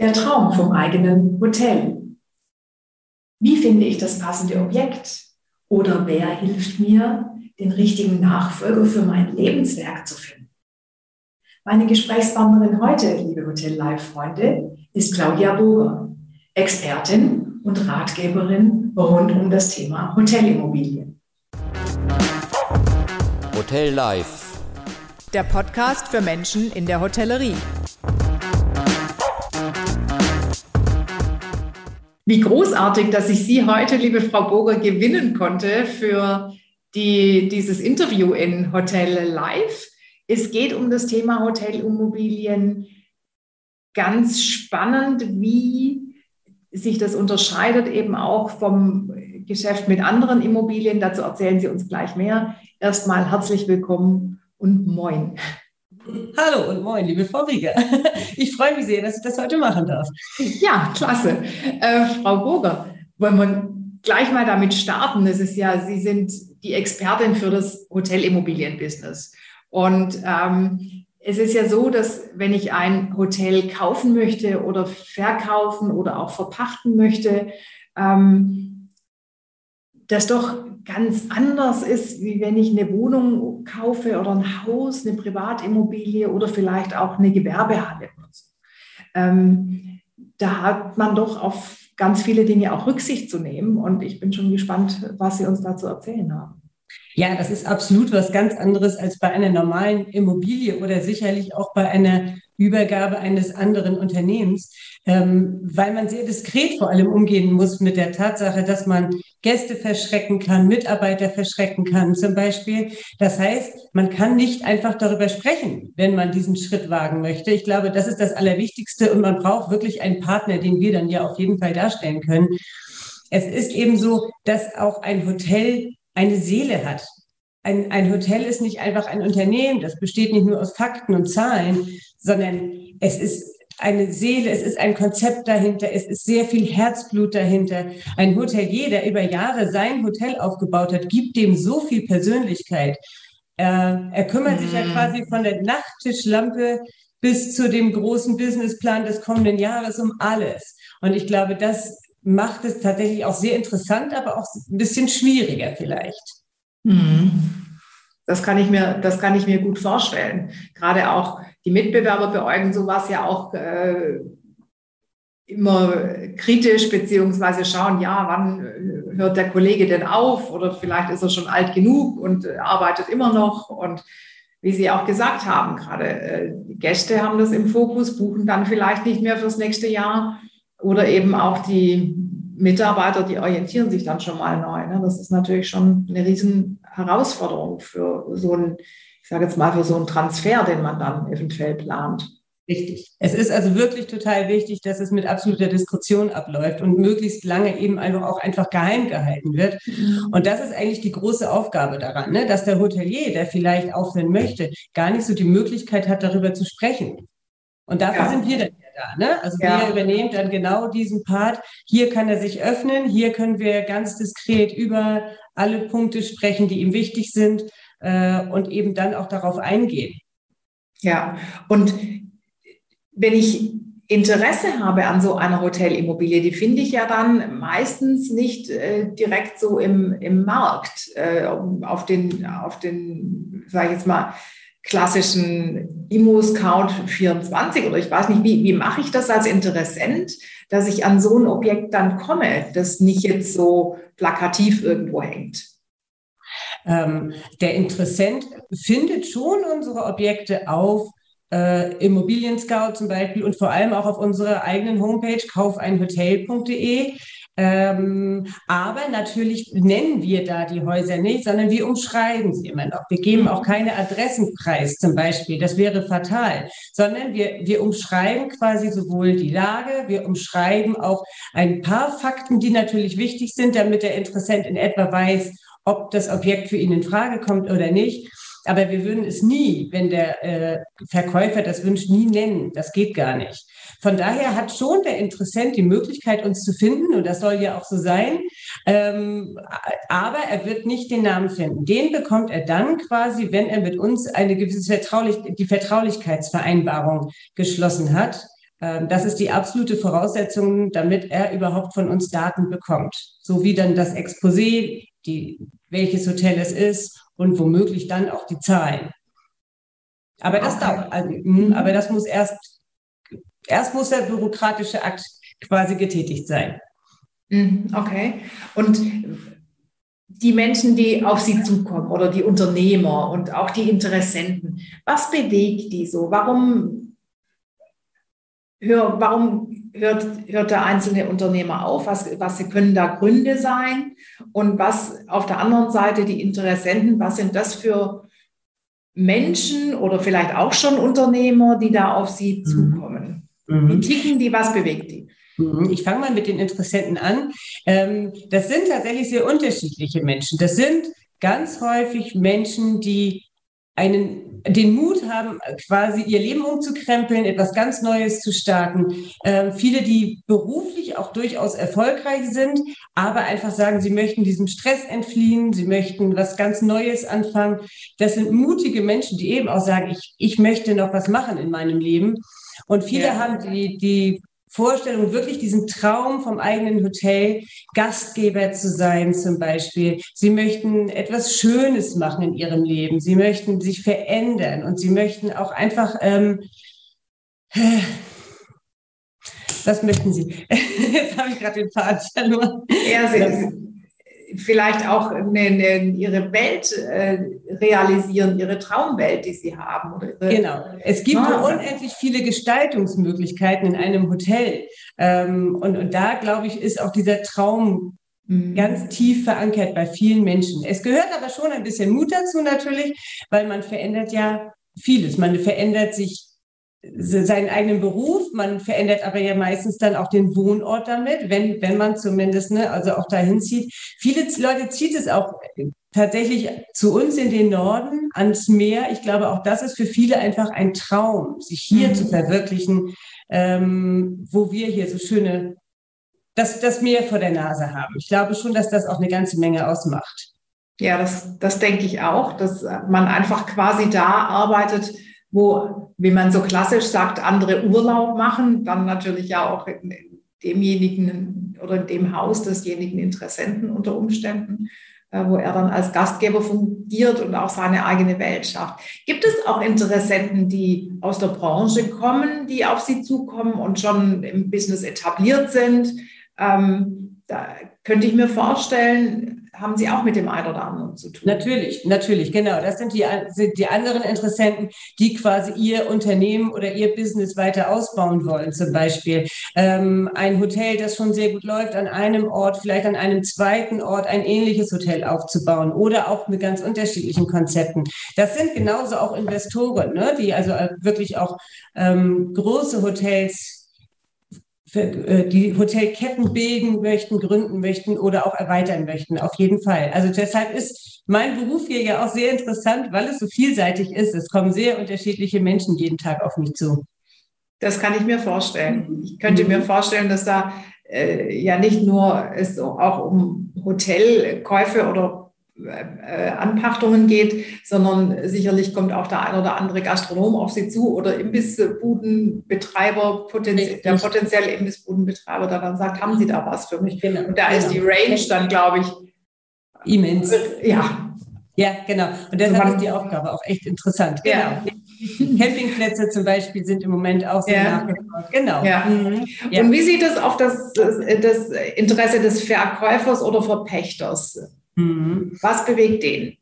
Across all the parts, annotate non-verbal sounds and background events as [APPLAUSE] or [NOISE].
Der Traum vom eigenen Hotel. Wie finde ich das passende Objekt? Oder wer hilft mir, den richtigen Nachfolger für mein Lebenswerk zu finden? Meine Gesprächspartnerin heute, liebe Hotel Live-Freunde, ist Claudia Boger, Expertin und Ratgeberin rund um das Thema Hotelimmobilien. Hotel Live. Der Podcast für Menschen in der Hotellerie. Wie großartig, dass ich Sie heute, liebe Frau Boger, gewinnen konnte für die, dieses Interview in Hotel Live. Es geht um das Thema Hotelimmobilien. Ganz spannend, wie sich das unterscheidet eben auch vom Geschäft mit anderen Immobilien. Dazu erzählen Sie uns gleich mehr. Erstmal herzlich willkommen und moin. Hallo und moin, liebe Frau Rieger. [LAUGHS] Ich freue mich sehr, dass ich das heute machen darf. Ja, klasse. Äh, Frau Burger, wollen wir gleich mal damit starten? Es ist ja, Sie sind die Expertin für das Hotelimmobilienbusiness. Und ähm, es ist ja so, dass wenn ich ein Hotel kaufen möchte oder verkaufen oder auch verpachten möchte, ähm, das doch ganz anders ist, wie wenn ich eine Wohnung kaufe oder ein Haus, eine Privatimmobilie oder vielleicht auch eine Gewerbehalle. Ähm, da hat man doch auf ganz viele Dinge auch Rücksicht zu nehmen und ich bin schon gespannt, was Sie uns dazu erzählen haben. Ja, das ist absolut was ganz anderes als bei einer normalen Immobilie oder sicherlich auch bei einer Übergabe eines anderen Unternehmens, ähm, weil man sehr diskret vor allem umgehen muss mit der Tatsache, dass man Gäste verschrecken kann, Mitarbeiter verschrecken kann zum Beispiel. Das heißt, man kann nicht einfach darüber sprechen, wenn man diesen Schritt wagen möchte. Ich glaube, das ist das Allerwichtigste und man braucht wirklich einen Partner, den wir dann ja auf jeden Fall darstellen können. Es ist eben so, dass auch ein Hotel eine Seele hat. Ein, ein Hotel ist nicht einfach ein Unternehmen, das besteht nicht nur aus Fakten und Zahlen, sondern es ist eine Seele, es ist ein Konzept dahinter, es ist sehr viel Herzblut dahinter. Ein Hotelier, der über Jahre sein Hotel aufgebaut hat, gibt dem so viel Persönlichkeit. Er, er kümmert mm. sich ja mhm. quasi von der Nachttischlampe bis zu dem großen Businessplan des kommenden Jahres um alles. Und ich glaube, das macht es tatsächlich auch sehr interessant, aber auch ein bisschen schwieriger vielleicht. Mhm. Das kann ich mir, das kann ich mir gut vorstellen. Gerade auch die Mitbewerber beäugen sowas ja auch äh, immer kritisch, beziehungsweise schauen, ja, wann äh, hört der Kollege denn auf? Oder vielleicht ist er schon alt genug und äh, arbeitet immer noch. Und wie Sie auch gesagt haben, gerade äh, Gäste haben das im Fokus, buchen dann vielleicht nicht mehr fürs nächste Jahr. Oder eben auch die Mitarbeiter, die orientieren sich dann schon mal neu. Ne? Das ist natürlich schon eine riesen Herausforderung für so ein, ich sage jetzt mal, für so einen Transfer, den man dann eventuell plant. Richtig. Es ist also wirklich total wichtig, dass es mit absoluter Diskretion abläuft und möglichst lange eben einfach auch einfach geheim gehalten wird. Mhm. Und das ist eigentlich die große Aufgabe daran, ne? dass der Hotelier, der vielleicht aufhören möchte, gar nicht so die Möglichkeit hat, darüber zu sprechen. Und dafür ja. sind wir dann da. Ne? Also ja. wir übernehmen dann genau diesen Part. Hier kann er sich öffnen, hier können wir ganz diskret über alle Punkte sprechen, die ihm wichtig sind äh, und eben dann auch darauf eingehen. Ja, und wenn ich Interesse habe an so einer Hotelimmobilie, die finde ich ja dann meistens nicht äh, direkt so im, im Markt, äh, auf den, auf den, sage ich jetzt mal, klassischen Immo-Scout 24 oder ich weiß nicht, wie, wie mache ich das als Interessent, dass ich an so ein Objekt dann komme, das nicht jetzt so plakativ irgendwo hängt? Ähm, der Interessent findet schon unsere Objekte auf äh, Immobilien Scout zum Beispiel und vor allem auch auf unserer eigenen Homepage kaufeinhotel.de. Ähm, aber natürlich nennen wir da die Häuser nicht, sondern wir umschreiben sie immer noch. Wir geben auch keine Adressenpreis zum Beispiel, das wäre fatal, sondern wir, wir umschreiben quasi sowohl die Lage, wir umschreiben auch ein paar Fakten, die natürlich wichtig sind, damit der Interessent in etwa weiß, ob das Objekt für ihn in Frage kommt oder nicht. Aber wir würden es nie, wenn der äh, Verkäufer das wünscht, nie nennen. Das geht gar nicht. Von daher hat schon der Interessent die Möglichkeit, uns zu finden, und das soll ja auch so sein. Ähm, aber er wird nicht den Namen finden. Den bekommt er dann quasi, wenn er mit uns eine gewisse Vertraulich die Vertraulichkeitsvereinbarung geschlossen hat. Ähm, das ist die absolute Voraussetzung, damit er überhaupt von uns Daten bekommt. So wie dann das Exposé, die, welches Hotel es ist und womöglich dann auch die Zahlen. Aber das okay. dauert. Also, mh, aber das muss erst, erst muss der bürokratische Akt quasi getätigt sein. Mhm, okay. Und die Menschen, die auf Sie zukommen oder die Unternehmer und auch die Interessenten, was bewegt die so? Warum, hör, warum hört, hört der einzelne Unternehmer auf? Was, was können da Gründe sein? Und was auf der anderen Seite die Interessenten, was sind das für Menschen oder vielleicht auch schon Unternehmer, die da auf Sie mhm. zukommen? Mhm. Wie ticken die? Was bewegt die? Mhm. Ich fange mal mit den Interessenten an. Ähm, das sind tatsächlich sehr unterschiedliche Menschen. Das sind ganz häufig Menschen, die einen, den Mut haben, quasi ihr Leben umzukrempeln, etwas ganz Neues zu starten. Ähm, viele, die beruflich auch durchaus erfolgreich sind, aber einfach sagen, sie möchten diesem Stress entfliehen, sie möchten was ganz Neues anfangen. Das sind mutige Menschen, die eben auch sagen, ich, ich möchte noch was machen in meinem Leben. Und viele ja. haben die, die Vorstellung, wirklich diesen Traum vom eigenen Hotel, Gastgeber zu sein zum Beispiel. Sie möchten etwas Schönes machen in ihrem Leben. Sie möchten sich verändern und sie möchten auch einfach, ähm, was möchten Sie? [LAUGHS] Jetzt habe ich gerade den Faden verloren. Ja, Sie, vielleicht auch eine, eine, ihre Welt äh, realisieren, ihre Traumwelt, die sie haben. Ihre, genau. Es gibt ja. unendlich viele Gestaltungsmöglichkeiten in einem Hotel. Ähm, und, und da, glaube ich, ist auch dieser Traum mhm. ganz tief verankert bei vielen Menschen. Es gehört aber schon ein bisschen Mut dazu natürlich, weil man verändert ja vieles. Man verändert sich seinen eigenen Beruf. Man verändert aber ja meistens dann auch den Wohnort damit, wenn, wenn man zumindest, ne, also auch dahin zieht. Viele Leute zieht es auch tatsächlich zu uns in den Norden, ans Meer. Ich glaube, auch das ist für viele einfach ein Traum, sich hier mhm. zu verwirklichen, ähm, wo wir hier so schöne, das, das Meer vor der Nase haben. Ich glaube schon, dass das auch eine ganze Menge ausmacht. Ja, das, das denke ich auch, dass man einfach quasi da arbeitet, wo, wie man so klassisch sagt, andere Urlaub machen, dann natürlich ja auch in demjenigen oder in dem Haus desjenigen Interessenten unter Umständen, äh, wo er dann als Gastgeber fungiert und auch seine eigene Welt schafft. Gibt es auch Interessenten, die aus der Branche kommen, die auf Sie zukommen und schon im Business etabliert sind? Ähm, da könnte ich mir vorstellen, haben Sie auch mit dem einen oder anderen zu tun. Natürlich, natürlich, genau. Das sind die, sind die anderen Interessenten, die quasi ihr Unternehmen oder ihr Business weiter ausbauen wollen. Zum Beispiel ähm, ein Hotel, das schon sehr gut läuft, an einem Ort, vielleicht an einem zweiten Ort ein ähnliches Hotel aufzubauen oder auch mit ganz unterschiedlichen Konzepten. Das sind genauso auch Investoren, ne, die also äh, wirklich auch ähm, große Hotels die Hotelketten bilden möchten, gründen möchten oder auch erweitern möchten. Auf jeden Fall. Also deshalb ist mein Beruf hier ja auch sehr interessant, weil es so vielseitig ist. Es kommen sehr unterschiedliche Menschen jeden Tag auf mich zu. Das kann ich mir vorstellen. Ich könnte mhm. mir vorstellen, dass da äh, ja nicht nur es auch um Hotelkäufe oder äh, Anpachtungen geht, sondern sicherlich kommt auch der ein oder andere Gastronom auf Sie zu oder Imbissbudenbetreiber, potenzie der potenzielle Imbissbudenbetreiber, der dann sagt, haben Sie da was für mich? Genau. Und da genau. ist die Range dann, glaube ich, immens. Ja. Ja, genau. Und deshalb also ist die Aufgabe auch echt interessant. Genau. Ja. [LAUGHS] Campingplätze zum Beispiel sind im Moment auch sehr ja. nachgefragt. Genau. Ja. Mhm. Ja. Und wie sieht es auf das, das Interesse des Verkäufers oder Verpächters? Mhm. Was bewegt den?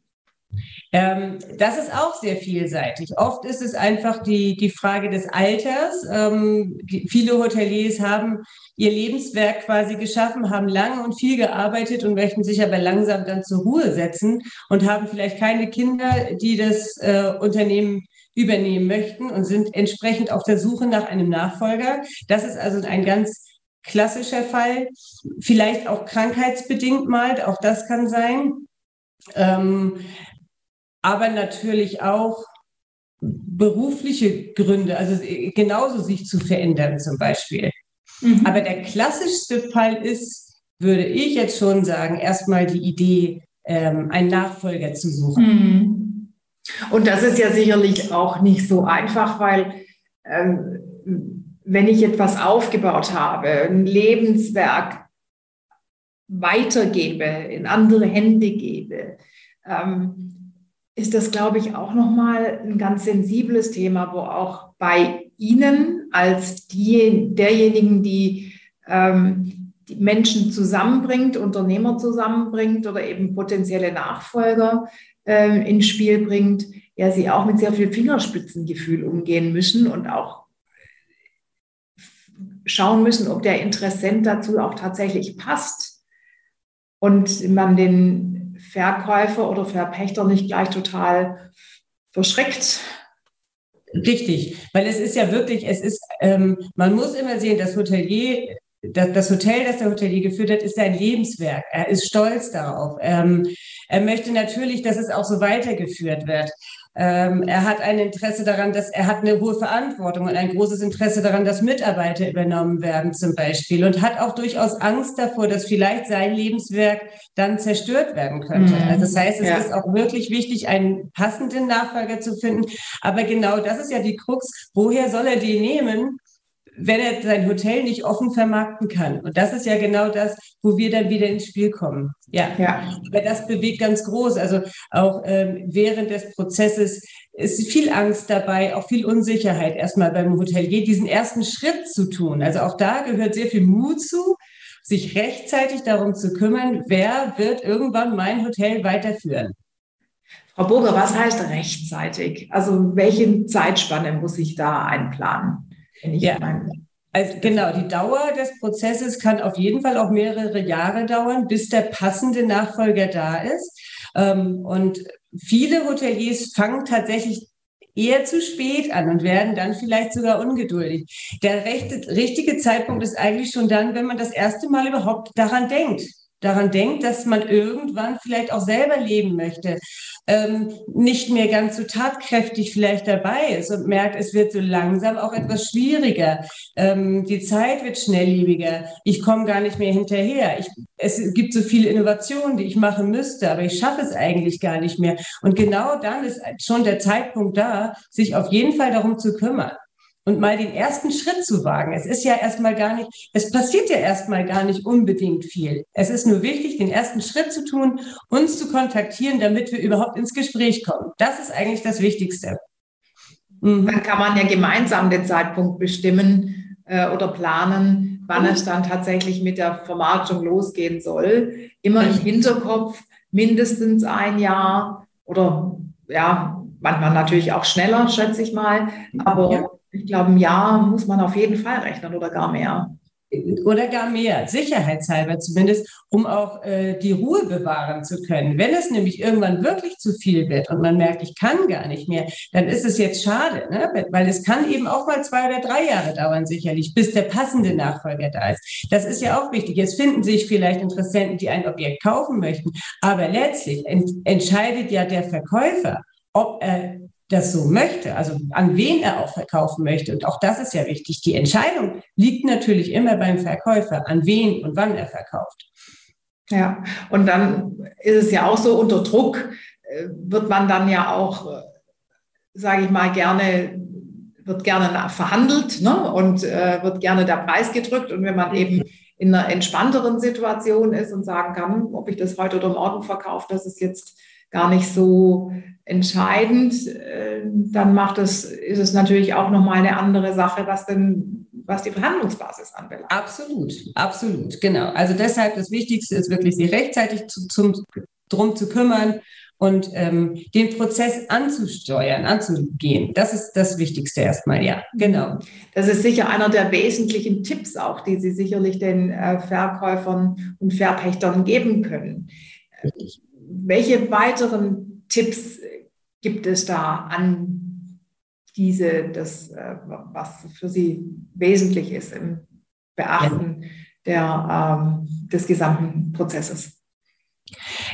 Ähm, das ist auch sehr vielseitig. Oft ist es einfach die, die Frage des Alters. Ähm, die, viele Hoteliers haben ihr Lebenswerk quasi geschaffen, haben lange und viel gearbeitet und möchten sich aber langsam dann zur Ruhe setzen und haben vielleicht keine Kinder, die das äh, Unternehmen übernehmen möchten und sind entsprechend auf der Suche nach einem Nachfolger. Das ist also ein ganz klassischer Fall. Vielleicht auch krankheitsbedingt mal, auch das kann sein. Ähm, aber natürlich auch berufliche Gründe, also genauso sich zu verändern zum Beispiel. Mhm. Aber der klassischste Fall ist, würde ich jetzt schon sagen, erstmal die Idee, ähm, einen Nachfolger zu suchen. Mhm. Und das ist ja sicherlich auch nicht so einfach, weil ähm, wenn ich etwas aufgebaut habe, ein Lebenswerk weitergebe, in andere Hände gebe, ähm, ist das, glaube ich, auch nochmal ein ganz sensibles Thema, wo auch bei Ihnen als die, derjenigen, die ähm, die Menschen zusammenbringt, Unternehmer zusammenbringt oder eben potenzielle Nachfolger äh, ins Spiel bringt, ja, sie auch mit sehr viel Fingerspitzengefühl umgehen müssen und auch schauen müssen, ob der Interessent dazu auch tatsächlich passt und man den Verkäufer oder Verpächter nicht gleich total verschreckt. Richtig, weil es ist ja wirklich, es ist, ähm, man muss immer sehen, das Hotelier das Hotel, das der Hotelier geführt hat, ist sein Lebenswerk. Er ist stolz darauf. Ähm, er möchte natürlich, dass es auch so weitergeführt wird. Ähm, er hat ein Interesse daran, dass er hat eine hohe Verantwortung und ein großes Interesse daran, dass Mitarbeiter übernommen werden zum Beispiel und hat auch durchaus Angst davor, dass vielleicht sein Lebenswerk dann zerstört werden könnte. Mhm. Also das heißt, es ja. ist auch wirklich wichtig, einen passenden Nachfolger zu finden. Aber genau das ist ja die Krux. Woher soll er die nehmen? Wenn er sein Hotel nicht offen vermarkten kann. Und das ist ja genau das, wo wir dann wieder ins Spiel kommen. Ja, ja. aber das bewegt ganz groß. Also auch ähm, während des Prozesses ist viel Angst dabei, auch viel Unsicherheit erstmal beim Hotelier, diesen ersten Schritt zu tun. Also auch da gehört sehr viel Mut zu, sich rechtzeitig darum zu kümmern, wer wird irgendwann mein Hotel weiterführen. Frau Burger, was heißt rechtzeitig? Also welche Zeitspanne muss ich da einplanen? Ja. Also genau, die Dauer des Prozesses kann auf jeden Fall auch mehrere Jahre dauern, bis der passende Nachfolger da ist. Ähm, und viele Hoteliers fangen tatsächlich eher zu spät an und werden dann vielleicht sogar ungeduldig. Der rechte, richtige Zeitpunkt ist eigentlich schon dann, wenn man das erste Mal überhaupt daran denkt daran denkt, dass man irgendwann vielleicht auch selber leben möchte, ähm, nicht mehr ganz so tatkräftig vielleicht dabei ist und merkt, es wird so langsam auch etwas schwieriger. Ähm, die Zeit wird schnelllebiger. Ich komme gar nicht mehr hinterher. Ich, es gibt so viele Innovationen, die ich machen müsste, aber ich schaffe es eigentlich gar nicht mehr. Und genau dann ist schon der Zeitpunkt da, sich auf jeden Fall darum zu kümmern und mal den ersten Schritt zu wagen. Es ist ja erstmal gar nicht, es passiert ja erstmal gar nicht unbedingt viel. Es ist nur wichtig, den ersten Schritt zu tun, uns zu kontaktieren, damit wir überhaupt ins Gespräch kommen. Das ist eigentlich das Wichtigste. Mhm. Dann kann man ja gemeinsam den Zeitpunkt bestimmen äh, oder planen, wann mhm. es dann tatsächlich mit der Vermarktung losgehen soll. Immer im Hinterkopf mindestens ein Jahr oder ja, manchmal natürlich auch schneller, schätze ich mal. Aber ja ich glaube, ein Jahr muss man auf jeden Fall rechnen oder gar mehr. Oder gar mehr, sicherheitshalber zumindest, um auch äh, die Ruhe bewahren zu können. Wenn es nämlich irgendwann wirklich zu viel wird und man merkt, ich kann gar nicht mehr, dann ist es jetzt schade, ne? weil es kann eben auch mal zwei oder drei Jahre dauern, sicherlich, bis der passende Nachfolger da ist. Das ist ja auch wichtig. Jetzt finden sich vielleicht Interessenten, die ein Objekt kaufen möchten, aber letztlich ent entscheidet ja der Verkäufer, ob er das so möchte, also an wen er auch verkaufen möchte. Und auch das ist ja wichtig. Die Entscheidung liegt natürlich immer beim Verkäufer, an wen und wann er verkauft. Ja, und dann ist es ja auch so, unter Druck äh, wird man dann ja auch, äh, sage ich mal, gerne, wird gerne verhandelt ne? und äh, wird gerne der Preis gedrückt. Und wenn man eben in einer entspannteren Situation ist und sagen kann, ob ich das heute oder morgen verkaufe, das ist jetzt gar nicht so entscheidend, äh, dann macht es, ist es natürlich auch nochmal eine andere Sache, was denn, was die Verhandlungsbasis anbelangt. Absolut, absolut, genau. Also deshalb das Wichtigste ist wirklich, sich rechtzeitig zu, zum, drum zu kümmern und ähm, den Prozess anzusteuern, anzugehen. Das ist das Wichtigste erstmal, ja, genau. Das ist sicher einer der wesentlichen Tipps auch, die Sie sicherlich den äh, Verkäufern und Verpächtern geben können. Richtig welche weiteren Tipps gibt es da an diese, das, äh, was für Sie wesentlich ist im Beachten der, ähm, des gesamten Prozesses?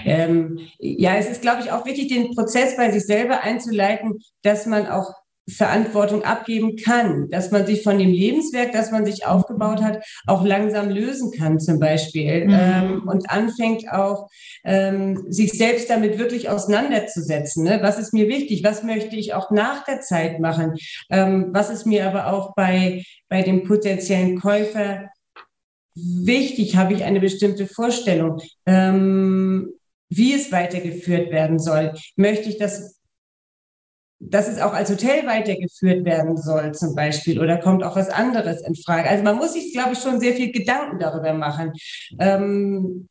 Ähm, ja, es ist, glaube ich, auch wichtig, den Prozess bei sich selber einzuleiten, dass man auch Verantwortung abgeben kann, dass man sich von dem Lebenswerk, das man sich aufgebaut hat, auch langsam lösen kann zum Beispiel mhm. ähm, und anfängt auch ähm, sich selbst damit wirklich auseinanderzusetzen. Ne? Was ist mir wichtig? Was möchte ich auch nach der Zeit machen? Ähm, was ist mir aber auch bei, bei dem potenziellen Käufer wichtig? Habe ich eine bestimmte Vorstellung? Ähm, wie es weitergeführt werden soll. Möchte ich das dass es auch als Hotel weitergeführt werden soll zum Beispiel oder kommt auch was anderes in Frage. Also man muss sich, glaube ich, schon sehr viel Gedanken darüber machen, ähm,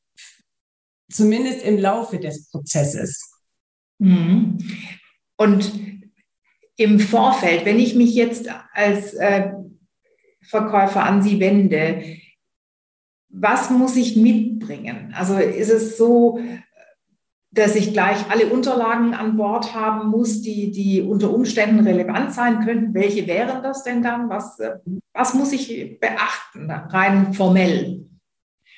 zumindest im Laufe des Prozesses. Mhm. Und im Vorfeld, wenn ich mich jetzt als äh, Verkäufer an Sie wende, was muss ich mitbringen? Also ist es so, dass ich gleich alle Unterlagen an Bord haben muss, die, die unter Umständen relevant sein könnten. Welche wären das denn dann? Was, äh, was muss ich beachten, rein formell?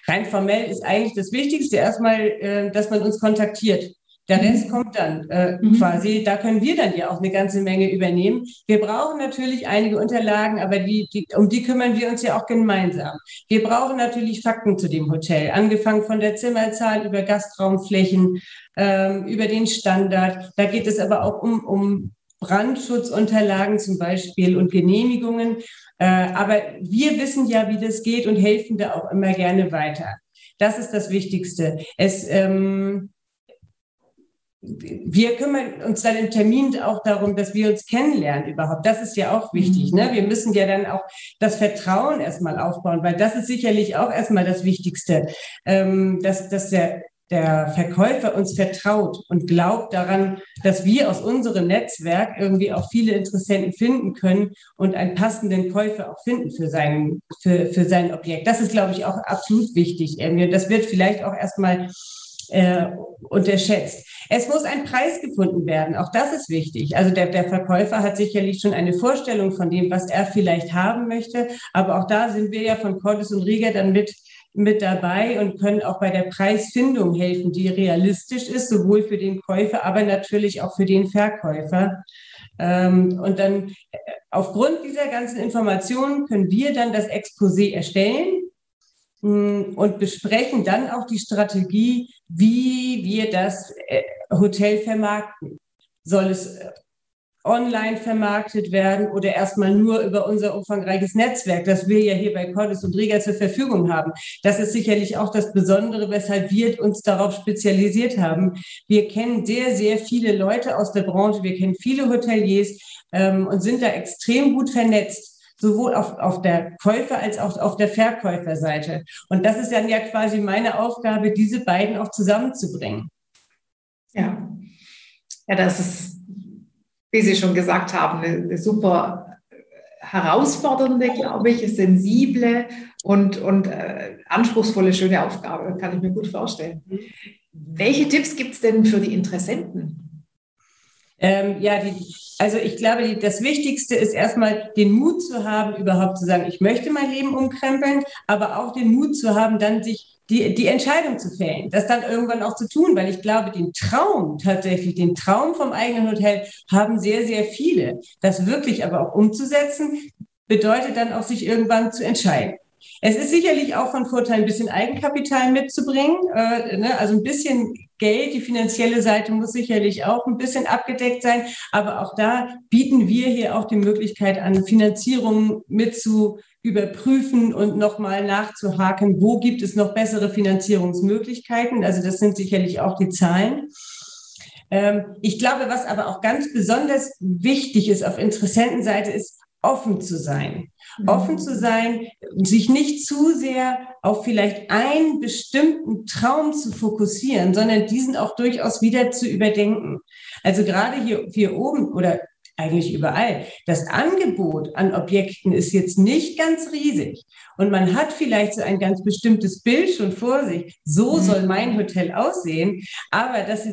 Rein formell ist eigentlich das Wichtigste erstmal, äh, dass man uns kontaktiert. Der Rest kommt dann äh, mhm. quasi. Da können wir dann ja auch eine ganze Menge übernehmen. Wir brauchen natürlich einige Unterlagen, aber die, die, um die kümmern wir uns ja auch gemeinsam. Wir brauchen natürlich Fakten zu dem Hotel, angefangen von der Zimmerzahl über Gastraumflächen, ähm, über den Standard. Da geht es aber auch um, um Brandschutzunterlagen zum Beispiel und Genehmigungen. Äh, aber wir wissen ja, wie das geht und helfen da auch immer gerne weiter. Das ist das Wichtigste. Es, ähm, wir kümmern uns dann im Termin auch darum, dass wir uns kennenlernen überhaupt. Das ist ja auch wichtig. Ne? Wir müssen ja dann auch das Vertrauen erstmal aufbauen, weil das ist sicherlich auch erstmal das Wichtigste, ähm, dass, dass der, der Verkäufer uns vertraut und glaubt daran, dass wir aus unserem Netzwerk irgendwie auch viele Interessenten finden können und einen passenden Käufer auch finden für sein, für, für sein Objekt. Das ist, glaube ich, auch absolut wichtig. Das wird vielleicht auch erstmal äh, unterschätzt. Es muss ein Preis gefunden werden. Auch das ist wichtig. Also der, der Verkäufer hat sicherlich schon eine Vorstellung von dem, was er vielleicht haben möchte. Aber auch da sind wir ja von Cordes und Rieger dann mit mit dabei und können auch bei der Preisfindung helfen, die realistisch ist, sowohl für den Käufer, aber natürlich auch für den Verkäufer. Ähm, und dann äh, aufgrund dieser ganzen Informationen können wir dann das Exposé erstellen und besprechen dann auch die Strategie, wie wir das äh, Hotel vermarkten. Soll es äh, online vermarktet werden oder erstmal nur über unser umfangreiches Netzwerk, das wir ja hier bei Cordes und Rieger zur Verfügung haben. Das ist sicherlich auch das Besondere, weshalb wir uns darauf spezialisiert haben. Wir kennen sehr, sehr viele Leute aus der Branche, wir kennen viele Hoteliers ähm, und sind da extrem gut vernetzt sowohl auf, auf der Käufer- als auch auf der Verkäuferseite. Und das ist dann ja quasi meine Aufgabe, diese beiden auch zusammenzubringen. Ja, ja das ist, wie Sie schon gesagt haben, eine, super herausfordernde, glaube ich, sensible und, und äh, anspruchsvolle, schöne Aufgabe, kann ich mir gut vorstellen. Welche Tipps gibt es denn für die Interessenten? Ähm, ja, die, also ich glaube, das Wichtigste ist erstmal den Mut zu haben, überhaupt zu sagen, ich möchte mein Leben umkrempeln, aber auch den Mut zu haben, dann sich die, die Entscheidung zu fällen, das dann irgendwann auch zu tun, weil ich glaube, den Traum tatsächlich, den Traum vom eigenen Hotel haben sehr, sehr viele. Das wirklich aber auch umzusetzen, bedeutet dann auch, sich irgendwann zu entscheiden. Es ist sicherlich auch von Vorteil, ein bisschen Eigenkapital mitzubringen. Äh, ne? Also ein bisschen Geld, die finanzielle Seite muss sicherlich auch ein bisschen abgedeckt sein. Aber auch da bieten wir hier auch die Möglichkeit an, Finanzierung mit zu überprüfen und nochmal nachzuhaken, wo gibt es noch bessere Finanzierungsmöglichkeiten. Also das sind sicherlich auch die Zahlen. Ähm, ich glaube, was aber auch ganz besonders wichtig ist auf Interessentenseite, ist offen zu sein. Mhm. Offen zu sein, sich nicht zu sehr auf vielleicht einen bestimmten Traum zu fokussieren, sondern diesen auch durchaus wieder zu überdenken. Also gerade hier, hier oben oder eigentlich überall. Das Angebot an Objekten ist jetzt nicht ganz riesig. Und man hat vielleicht so ein ganz bestimmtes Bild schon vor sich. So mhm. soll mein Hotel aussehen. Aber das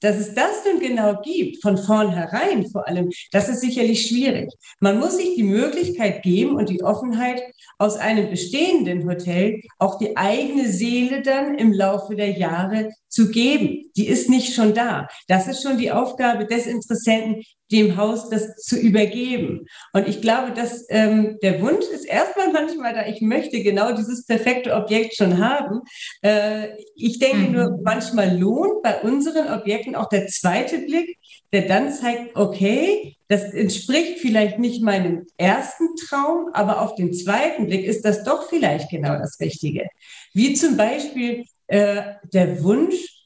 dass es das nun genau gibt, von vornherein vor allem, das ist sicherlich schwierig. Man muss sich die Möglichkeit geben und die Offenheit, aus einem bestehenden Hotel auch die eigene Seele dann im Laufe der Jahre zu geben. Die ist nicht schon da. Das ist schon die Aufgabe des Interessenten, dem Haus das zu übergeben. Und ich glaube, dass ähm, der Wunsch ist erstmal [LAUGHS] manchmal da, ich möchte genau dieses perfekte Objekt schon haben. Äh, ich denke mhm. nur, manchmal lohnt bei unseren Objekten auch der zweite Blick, der dann zeigt, okay, das entspricht vielleicht nicht meinem ersten Traum, aber auf den zweiten Blick ist das doch vielleicht genau das Richtige. Wie zum Beispiel äh, der Wunsch,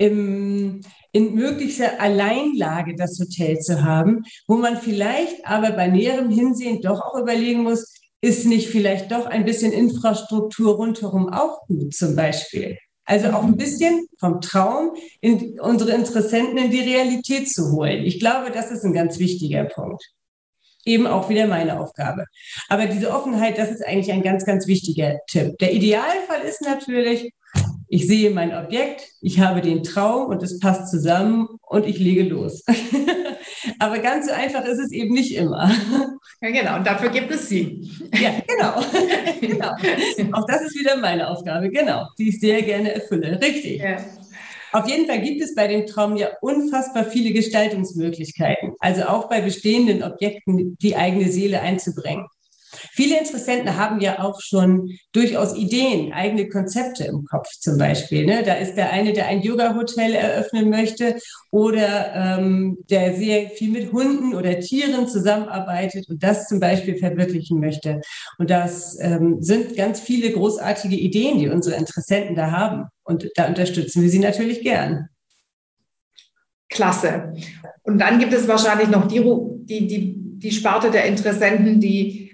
im, in möglicher Alleinlage das Hotel zu haben, wo man vielleicht aber bei näherem Hinsehen doch auch überlegen muss, ist nicht vielleicht doch ein bisschen Infrastruktur rundherum auch gut zum Beispiel. Also auch ein bisschen vom Traum in unsere Interessenten in die Realität zu holen. Ich glaube, das ist ein ganz wichtiger Punkt. Eben auch wieder meine Aufgabe. Aber diese Offenheit, das ist eigentlich ein ganz, ganz wichtiger Tipp. Der Idealfall ist natürlich, ich sehe mein Objekt, ich habe den Traum und es passt zusammen und ich lege los. [LAUGHS] Aber ganz so einfach ist es eben nicht immer. Ja, genau. Und dafür gibt es Sie. Ja, genau. [LAUGHS] genau. Auch das ist wieder meine Aufgabe. Genau. Die ich sehr gerne erfülle. Richtig. Ja. Auf jeden Fall gibt es bei dem Traum ja unfassbar viele Gestaltungsmöglichkeiten. Also auch bei bestehenden Objekten die eigene Seele einzubringen. Viele Interessenten haben ja auch schon durchaus Ideen, eigene Konzepte im Kopf zum Beispiel. Ne? Da ist der eine, der ein Yoga-Hotel eröffnen möchte oder ähm, der sehr viel mit Hunden oder Tieren zusammenarbeitet und das zum Beispiel verwirklichen möchte. Und das ähm, sind ganz viele großartige Ideen, die unsere Interessenten da haben. Und da unterstützen wir sie natürlich gern. Klasse. Und dann gibt es wahrscheinlich noch die, die, die, die Sparte der Interessenten, die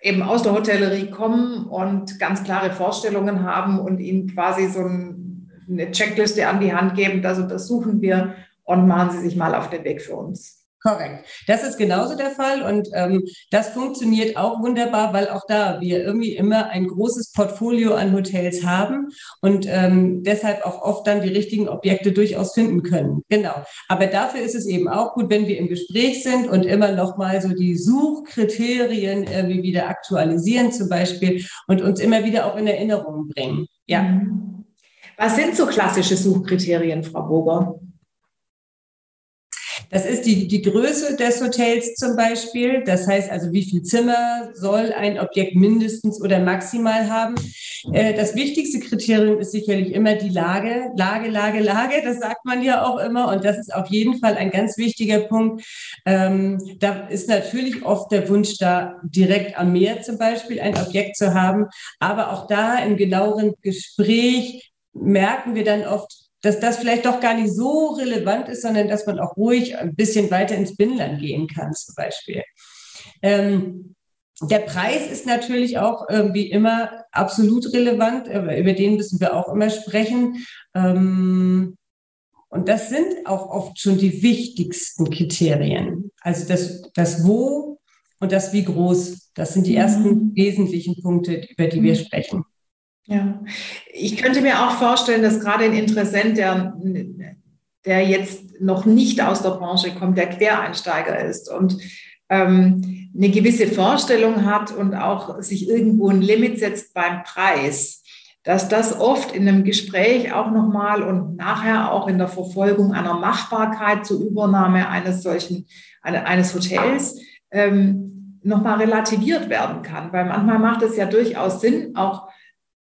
eben aus der Hotellerie kommen und ganz klare Vorstellungen haben und ihnen quasi so ein, eine Checkliste an die Hand geben, also das suchen wir und machen Sie sich mal auf den Weg für uns. Korrekt. Das ist genauso der Fall und ähm, das funktioniert auch wunderbar, weil auch da wir irgendwie immer ein großes Portfolio an Hotels haben und ähm, deshalb auch oft dann die richtigen Objekte durchaus finden können. Genau. Aber dafür ist es eben auch gut, wenn wir im Gespräch sind und immer noch mal so die Suchkriterien irgendwie wieder aktualisieren zum Beispiel und uns immer wieder auch in Erinnerung bringen. Ja. Mhm. Was sind so klassische Suchkriterien, Frau Boger? Das ist die, die Größe des Hotels zum Beispiel. Das heißt also, wie viel Zimmer soll ein Objekt mindestens oder maximal haben. Äh, das wichtigste Kriterium ist sicherlich immer die Lage. Lage, Lage, Lage, das sagt man ja auch immer. Und das ist auf jeden Fall ein ganz wichtiger Punkt. Ähm, da ist natürlich oft der Wunsch da, direkt am Meer zum Beispiel ein Objekt zu haben. Aber auch da im genaueren Gespräch merken wir dann oft, dass das vielleicht doch gar nicht so relevant ist, sondern dass man auch ruhig ein bisschen weiter ins Binnenland gehen kann, zum Beispiel. Ähm, der Preis ist natürlich auch wie immer absolut relevant, aber über den müssen wir auch immer sprechen. Ähm, und das sind auch oft schon die wichtigsten Kriterien. Also das, das Wo und das Wie groß. Das sind die mhm. ersten wesentlichen Punkte, über die wir mhm. sprechen. Ja, ich könnte mir auch vorstellen, dass gerade ein Interessent, der, der jetzt noch nicht aus der Branche kommt, der Quereinsteiger ist und ähm, eine gewisse Vorstellung hat und auch sich irgendwo ein Limit setzt beim Preis, dass das oft in einem Gespräch auch nochmal und nachher auch in der Verfolgung einer Machbarkeit zur Übernahme eines solchen, eines Hotels ähm, nochmal relativiert werden kann. Weil manchmal macht es ja durchaus Sinn, auch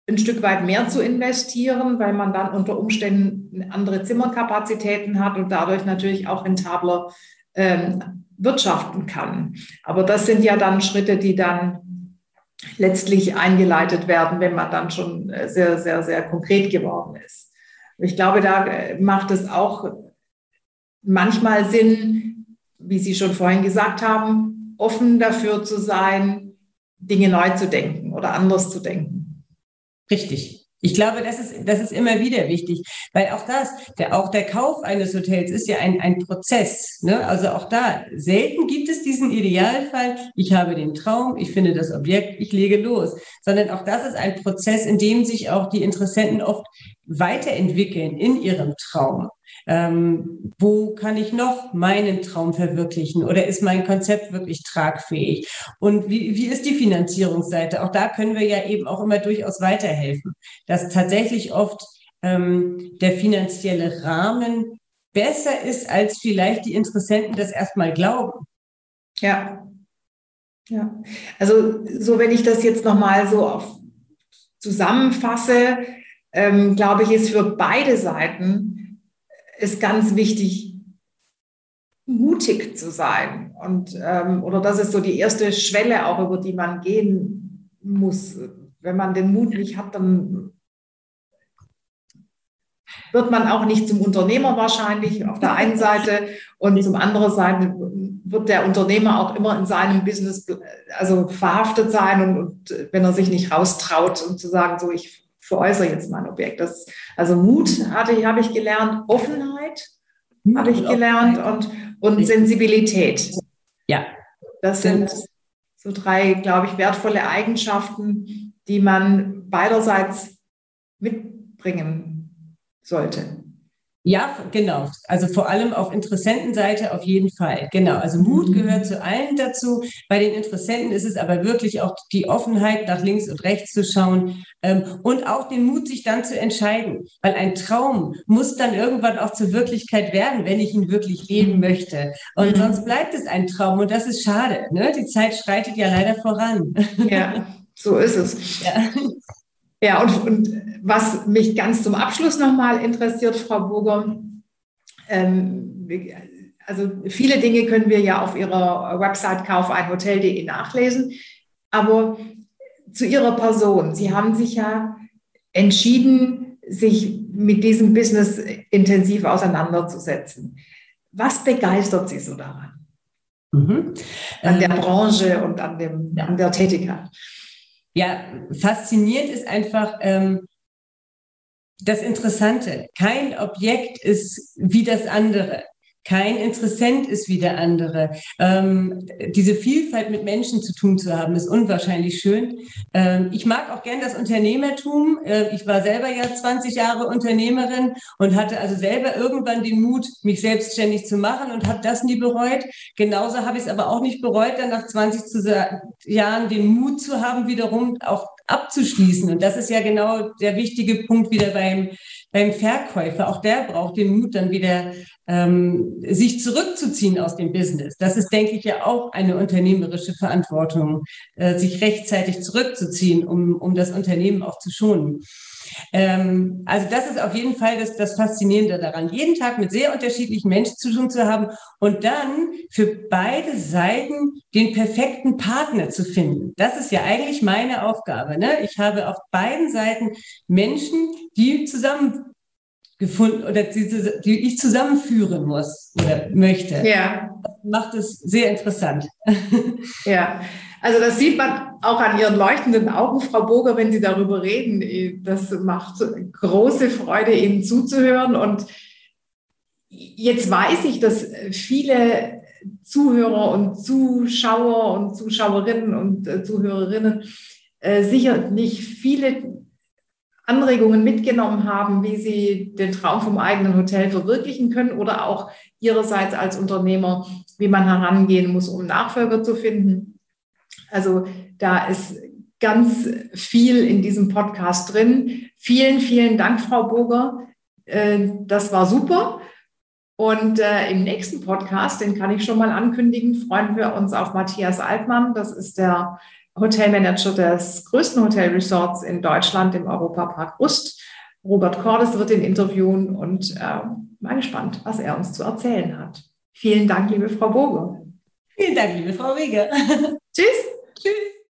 ein Stück weit mehr zu investieren, weil man dann unter Umständen andere Zimmerkapazitäten hat und dadurch natürlich auch rentabler ähm, wirtschaften kann. Aber das sind ja dann Schritte, die dann letztlich eingeleitet werden, wenn man dann schon äh, sehr, sehr, sehr konkret geworden ist. Ich glaube, da äh, macht es auch manchmal Sinn, wie Sie schon vorhin gesagt haben, offen dafür zu sein, Dinge neu zu denken oder anders zu denken. Richtig. Ich glaube, das ist, das ist immer wieder wichtig, weil auch das, der, auch der Kauf eines Hotels ist ja ein, ein Prozess. Ne? Also auch da, selten gibt es diesen Idealfall, ich habe den Traum, ich finde das Objekt, ich lege los, sondern auch das ist ein Prozess, in dem sich auch die Interessenten oft weiterentwickeln in ihrem Traum. Ähm, wo kann ich noch meinen Traum verwirklichen oder ist mein Konzept wirklich tragfähig? Und wie, wie ist die Finanzierungsseite? Auch da können wir ja eben auch immer durchaus weiterhelfen, dass tatsächlich oft ähm, der finanzielle Rahmen besser ist, als vielleicht die Interessenten das erstmal glauben. Ja. Ja. Also so, wenn ich das jetzt nochmal so auf, zusammenfasse, ähm, glaube ich, ist für beide Seiten ist ganz wichtig, mutig zu sein. Und, ähm, oder das ist so die erste Schwelle auch, über die man gehen muss. Wenn man den Mut nicht hat, dann wird man auch nicht zum Unternehmer wahrscheinlich auf der einen [LAUGHS] Seite und zum anderen Seite wird der Unternehmer auch immer in seinem Business also verhaftet sein und, und wenn er sich nicht raustraut und zu sagen, so ich veräußere jetzt mein Objekt. Das, also Mut hatte habe ich gelernt, Offenheit habe ich gelernt und, und Sensibilität. Ja. Das sind so drei, glaube ich, wertvolle Eigenschaften, die man beiderseits mitbringen sollte. Ja, genau. Also vor allem auf Interessentenseite auf jeden Fall. Genau. Also Mut mhm. gehört zu allen dazu. Bei den Interessenten ist es aber wirklich auch die Offenheit, nach links und rechts zu schauen ähm, und auch den Mut, sich dann zu entscheiden. Weil ein Traum muss dann irgendwann auch zur Wirklichkeit werden, wenn ich ihn wirklich leben möchte. Und mhm. sonst bleibt es ein Traum und das ist schade. Ne? Die Zeit schreitet ja leider voran. Ja, so ist es. [LAUGHS] Ja. Ja, und, und was mich ganz zum Abschluss nochmal interessiert, Frau Burger, ähm, also viele Dinge können wir ja auf Ihrer Website kaufeinhotel.de nachlesen, aber zu Ihrer Person, Sie haben sich ja entschieden, sich mit diesem Business intensiv auseinanderzusetzen. Was begeistert Sie so daran? Mhm. An der ähm, Branche und an, dem, ja. an der Tätigkeit? Ja, faszinierend ist einfach ähm, das Interessante. Kein Objekt ist wie das andere. Kein Interessent ist wie der andere. Ähm, diese Vielfalt mit Menschen zu tun zu haben, ist unwahrscheinlich schön. Ähm, ich mag auch gern das Unternehmertum. Äh, ich war selber ja 20 Jahre Unternehmerin und hatte also selber irgendwann den Mut, mich selbstständig zu machen und habe das nie bereut. Genauso habe ich es aber auch nicht bereut, dann nach 20 Jahren den Mut zu haben, wiederum auch abzuschließen. Und das ist ja genau der wichtige Punkt wieder beim beim Verkäufer, auch der braucht den Mut, dann wieder ähm, sich zurückzuziehen aus dem Business. Das ist, denke ich, ja auch eine unternehmerische Verantwortung, äh, sich rechtzeitig zurückzuziehen, um, um das Unternehmen auch zu schonen. Ähm, also das ist auf jeden Fall das, das Faszinierende daran, jeden Tag mit sehr unterschiedlichen Menschen zu tun zu haben und dann für beide Seiten den perfekten Partner zu finden. Das ist ja eigentlich meine Aufgabe. Ne? Ich habe auf beiden Seiten Menschen, die zusammen gefunden oder die, die ich zusammenführen muss oder möchte. Ja. Das macht es sehr interessant. [LAUGHS] Ja, also das sieht man auch an Ihren leuchtenden Augen, Frau Boger, wenn Sie darüber reden. Das macht große Freude, Ihnen zuzuhören. Und jetzt weiß ich, dass viele Zuhörer und Zuschauer und Zuschauerinnen und äh, Zuhörerinnen äh, sicher nicht viele Anregungen mitgenommen haben, wie sie den Traum vom eigenen Hotel verwirklichen können oder auch ihrerseits als Unternehmer, wie man herangehen muss, um Nachfolger zu finden. Also da ist ganz viel in diesem Podcast drin. Vielen, vielen Dank, Frau Burger. Äh, das war super. Und äh, im nächsten Podcast, den kann ich schon mal ankündigen, freuen wir uns auf Matthias Altmann. Das ist der Hotelmanager des größten Hotelresorts in Deutschland, im Europapark Rust. Robert Cordes wird ihn interviewen und äh, mal gespannt, was er uns zu erzählen hat. Vielen Dank, liebe Frau Boge. Vielen Dank, liebe Frau Rieger. [LAUGHS] Tschüss. Tschüss.